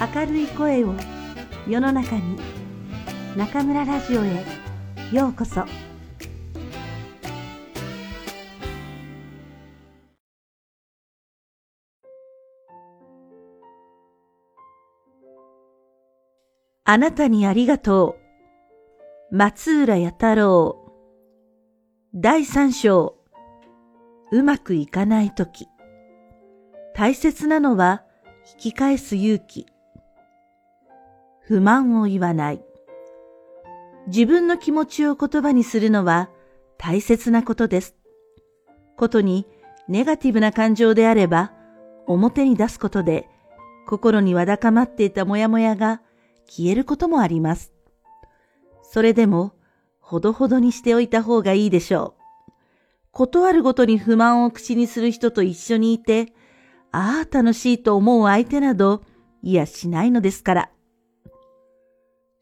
明るい声を世の中に中村ラジオへようこそ。あなたにありがとう。松浦弥太郎。第三章。うまくいかないとき大切なのは引き返す勇気。不満を言わない。自分の気持ちを言葉にするのは大切なことです。ことにネガティブな感情であれば表に出すことで心にわだかまっていたモヤモヤが消えることもあります。それでもほどほどにしておいた方がいいでしょう。ことあるごとに不満を口にする人と一緒にいてああ、楽しいと思う相手など、いやしないのですから。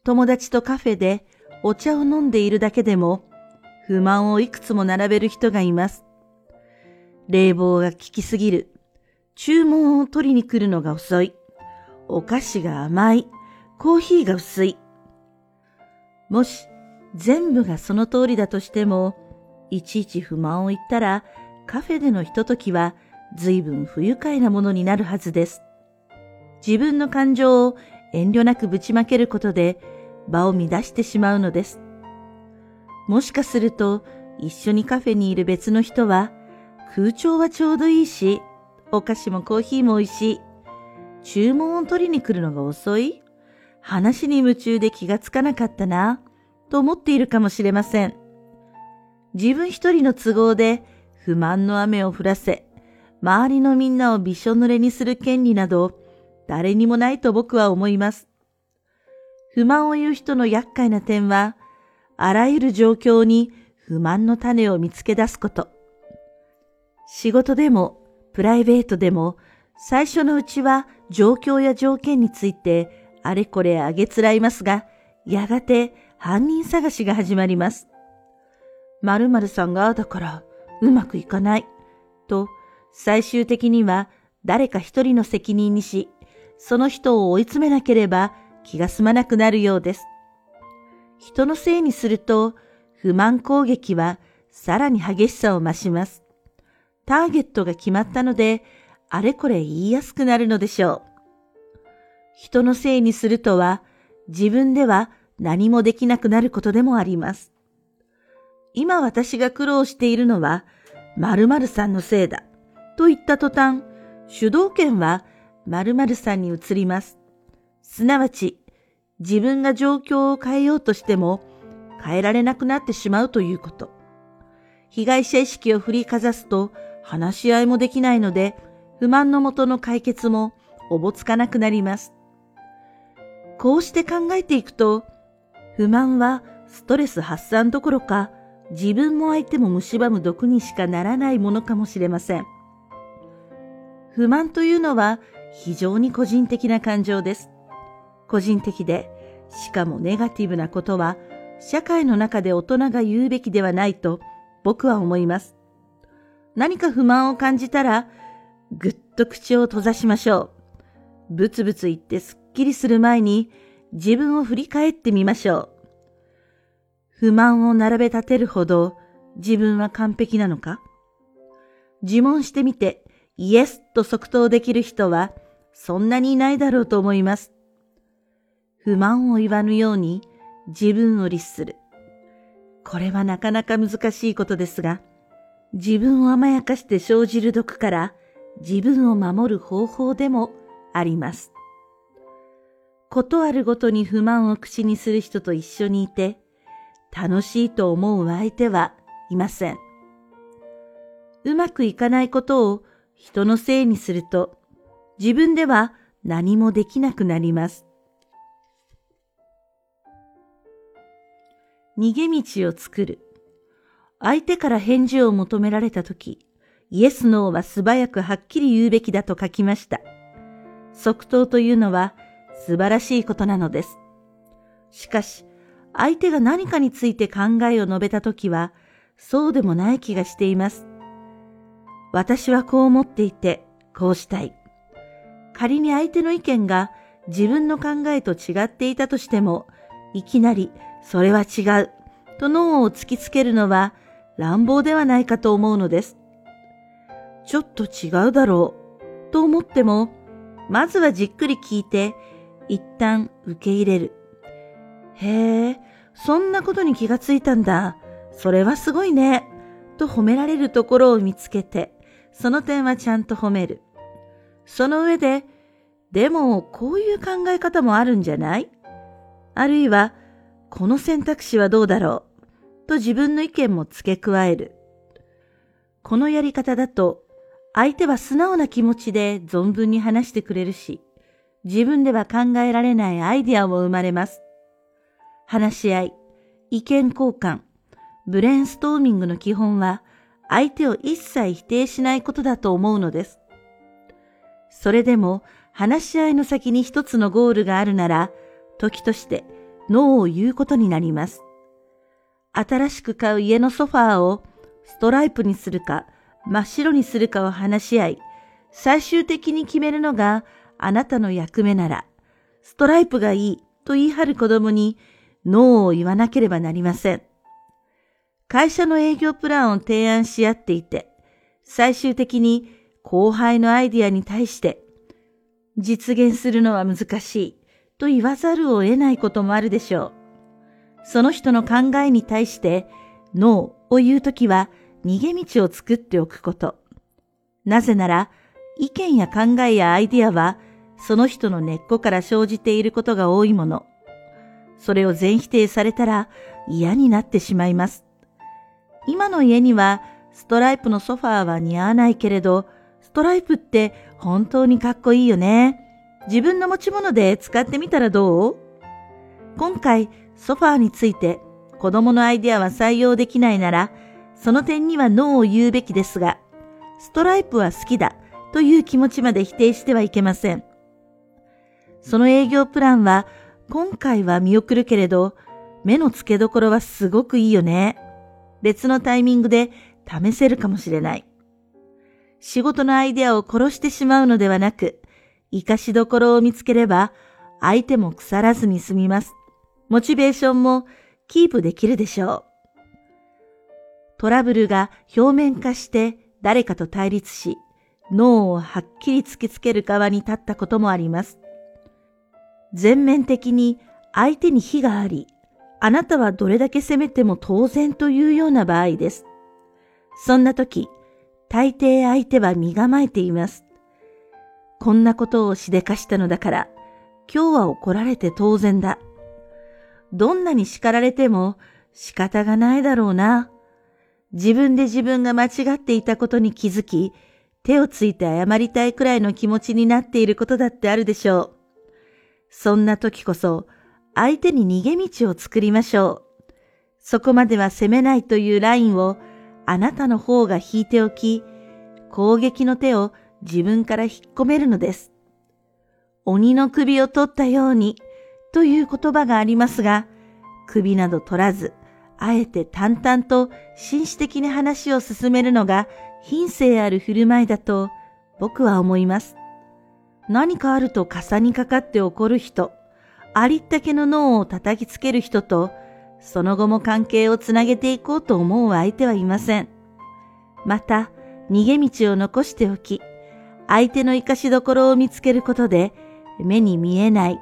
友達とカフェでお茶を飲んでいるだけでも、不満をいくつも並べる人がいます。冷房が効きすぎる。注文を取りに来るのが遅い。お菓子が甘い。コーヒーが薄い。もし全部がその通りだとしても、いちいち不満を言ったらカフェでのひとときは随分不愉快なものになるはずです。自分の感情を遠慮なくぶちまけることで場を乱してしまうのです。もしかすると一緒にカフェにいる別の人は空調はちょうどいいし、お菓子もコーヒーも美味しい。注文を取りに来るのが遅い話に夢中で気がつかなかったな、と思っているかもしれません。自分一人の都合で不満の雨を降らせ、周りのみんなをびしょ濡れにする権利など、誰にもないと僕は思います。不満を言う人の厄介な点は、あらゆる状況に不満の種を見つけ出すこと。仕事でも、プライベートでも、最初のうちは状況や条件についてあれこれあげつらいますが、やがて犯人探しが始まります。〇〇さんがだからうまくいかない。と最終的には誰か一人の責任にし、その人を追い詰めなければ気が済まなくなるようです。人のせいにすると不満攻撃はさらに激しさを増します。ターゲットが決まったので、あれこれ言いやすくなるのでしょう。人のせいにするとは、自分では何もできなくなることでもあります。今私が苦労しているのは、〇〇さんのせいだ。と言った途端、主導権は〇〇さんに移ります。すなわち、自分が状況を変えようとしても変えられなくなってしまうということ。被害者意識を振りかざすと話し合いもできないので、不満のもとの解決もおぼつかなくなります。こうして考えていくと、不満はストレス発散どころか、自分も相手も蝕む毒にしかならないものかもしれません。不満というのは非常に個人的な感情です。個人的で、しかもネガティブなことは社会の中で大人が言うべきではないと僕は思います。何か不満を感じたら、ぐっと口を閉ざしましょう。ブツブツ言ってすっきりする前に自分を振り返ってみましょう。不満を並べ立てるほど自分は完璧なのか？自問してみてイエスと即答できる人はそんなにいないだろうと思います。不満を言わぬように自分を律する。これはなかなか難しいことですが、自分を甘やかして生じる毒から自分を守る方法でもあります。ことあるごとに不満を口にする人と一緒にいて、楽しいと思う相手はいません。うまくいかないことを人のせいにすると自分では何もできなくなります。逃げ道を作る。相手から返事を求められたとき、イエス・ノーは素早くはっきり言うべきだと書きました。即答というのは素晴らしいことなのです。しかし、相手が何かについて考えを述べたときは、そうでもない気がしています。私はこう思っていて、こうしたい。仮に相手の意見が自分の考えと違っていたとしても、いきなりそれは違うと脳を突きつけるのは乱暴ではないかと思うのです。ちょっと違うだろうと思っても、まずはじっくり聞いて、一旦受け入れる。へえ、そんなことに気がついたんだ。それはすごいね。と褒められるところを見つけて、その点はちゃんと褒める。その上で、でもこういう考え方もあるんじゃない？あるいは、この選択肢はどうだろう？と自分の意見も付け加える。このやり方だと、相手は素直な気持ちで存分に話してくれるし、自分では考えられないアイディアも生まれます。話し合い、意見交換、ブレインストーミングの基本は、相手を一切否定しないことだと思うのです。それでも、話し合いの先に一つのゴールがあるなら、時としてノーを言うことになります。新しく買う家のソファーをストライプにするか真っ白にするかを話し合い、最終的に決めるのがあなたの役目なら、ストライプがいいと言い張る子供にノーを言わなければなりません。会社の営業プランを提案し合っていて、最終的に後輩のアイディアに対して実現するのは難しいと言わざるを得ないこともあるでしょう。その人の考えに対してノーを言うときは逃げ道を作っておくこと。なぜなら、意見や考えやアイディアは、その人の根っこから生じていることが多いもの。それを全否定されたら嫌になってしまいます。今の家にはストライプのソファーは似合わないけれど、ストライプって本当にかっこいいよね。自分の持ち物で使ってみたらどう？今回ソファーについて子供のアイデアは採用できないなら、その点にはノーを言うべきですが、ストライプは好きだという気持ちまで否定してはいけません。その営業プランは今回は見送るけれど、目の付けどころはすごくいいよね。別のタイミングで試せるかもしれない。仕事のアイデアを殺してしまうのではなく、活かしどころを見つければ、相手も腐らずに済みます。モチベーションもキープできるでしょう。トラブルが表面化して誰かと対立し、脳をはっきり突きつける側に立ったこともあります。全面的に相手に非があり、あなたはどれだけ責めても当然というような場合です。そんな時、大抵相手は身構えています。こんなことをしでかしたのだから、今日は怒られて当然だ。どんなに叱られても仕方がないだろうな。自分で自分が間違っていたことに気づき、手をついて謝りたいくらいの気持ちになっていることだってあるでしょう。そんな時こそ、相手に逃げ道を作りましょう。そこまでは責めないというラインをあなたの方が引いておき、攻撃の手を自分から引っ込めるのです。鬼の首を取ったようにという言葉がありますが、首など取らず、あえて淡々と紳士的に話を進めるのが品性ある振る舞いだと僕は思います。何かあると傘にかかって怒る人、ありったけの脳を叩きつける人と、その後も関係をつなげていこうと思う相手はいません。また、逃げ道を残しておき、相手の生かしどころを見つけることで、目に見えない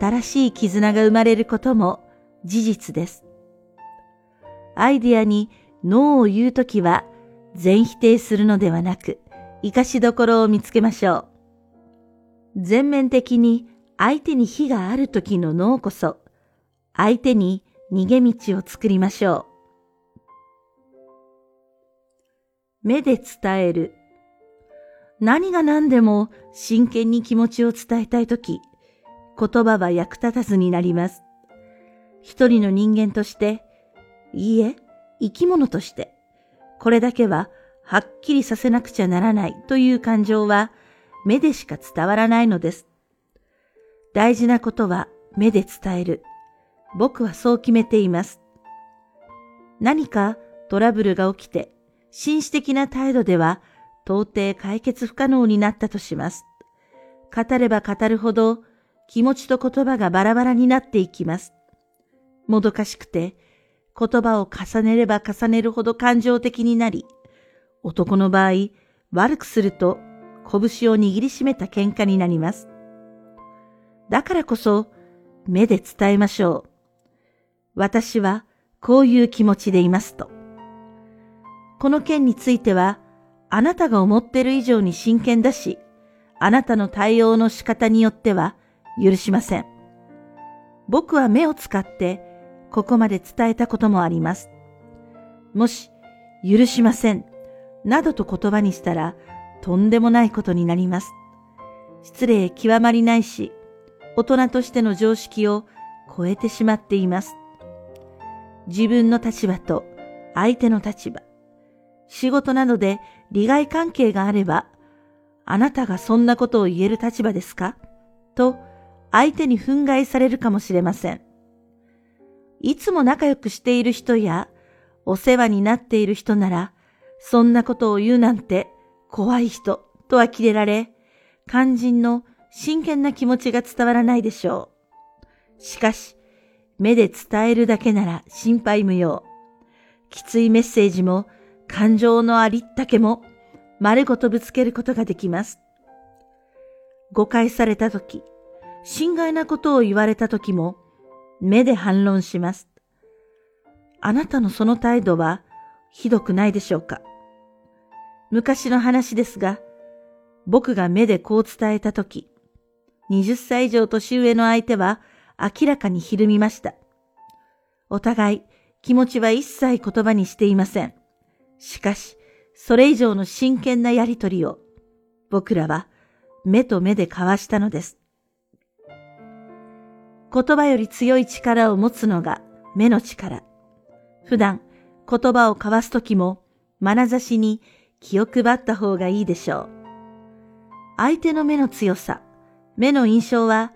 新しい絆が生まれることも事実です。アイディアにノーを言うときは全否定するのではなく、活かしどころを見つけましょう。全面的に相手に非があるときのノーこそ、相手に逃げ道を作りましょう。目で伝える。何が何でも真剣に気持ちを伝えたいとき、言葉は役立たずになります。一人の人間として、いいえ、生き物として、これだけははっきりさせなくちゃならないという感情は目でしか伝わらないのです。大事なことは目で伝える。僕はそう決めています。何かトラブルが起きて、紳士的な態度では到底解決不可能になったとします。語れば語るほど気持ちと言葉がバラバラになっていきます。もどかしくて、言葉を重ねれば重ねるほど感情的になり、男の場合、悪くすると拳を握りしめた喧嘩になります。だからこそ、目で伝えましょう。私はこういう気持ちでいますと。この件については、あなたが思ってる以上に真剣だし、あなたの対応の仕方によっては許しません。僕は目を使ってここまで伝えたこともあります。もし、許しません、などと言葉にしたら、とんでもないことになります。失礼極まりないし、大人としての常識を超えてしまっています。自分の立場と相手の立場、仕事などで利害関係があれば、あなたがそんなことを言える立場ですか？と相手に憤慨されるかもしれません。いつも仲良くしている人やお世話になっている人なら、そんなことを言うなんて怖い人とは切れられ、肝心の真剣な気持ちが伝わらないでしょう。しかし、目で伝えるだけなら心配無用。きついメッセージも感情のありったけも丸ごとぶつけることができます。誤解されたとき、心外なことを言われたときも目で反論します。あなたのその態度はひどくないでしょうか昔の話ですが、僕が目でこう伝えたとき、20歳以上年上の相手は明らかにひるみました。お互い気持ちは一切言葉にしていません。しかし、それ以上の真剣なやりとりを僕らは目と目で交わしたのです。言葉より強い力を持つのが目の力。普段言葉を交わすときも眼差しに気を配った方がいいでしょう。相手の目の強さ、目の印象は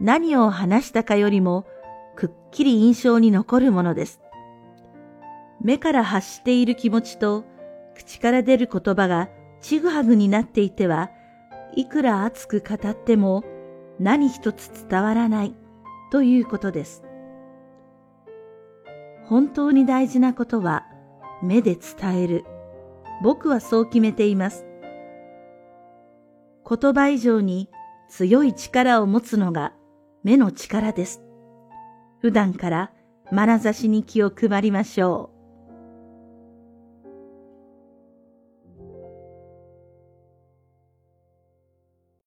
何を話したかよりもくっきり印象に残るものです。目から発している気持ちと口から出る言葉がちぐはぐになっていては、いくら熱く語っても何一つ伝わらないということです。本当に大事なことは目で伝える。僕はそう決めています。言葉以上に強い力を持つのが目の力です。普段から眼差しに気を配りましょう。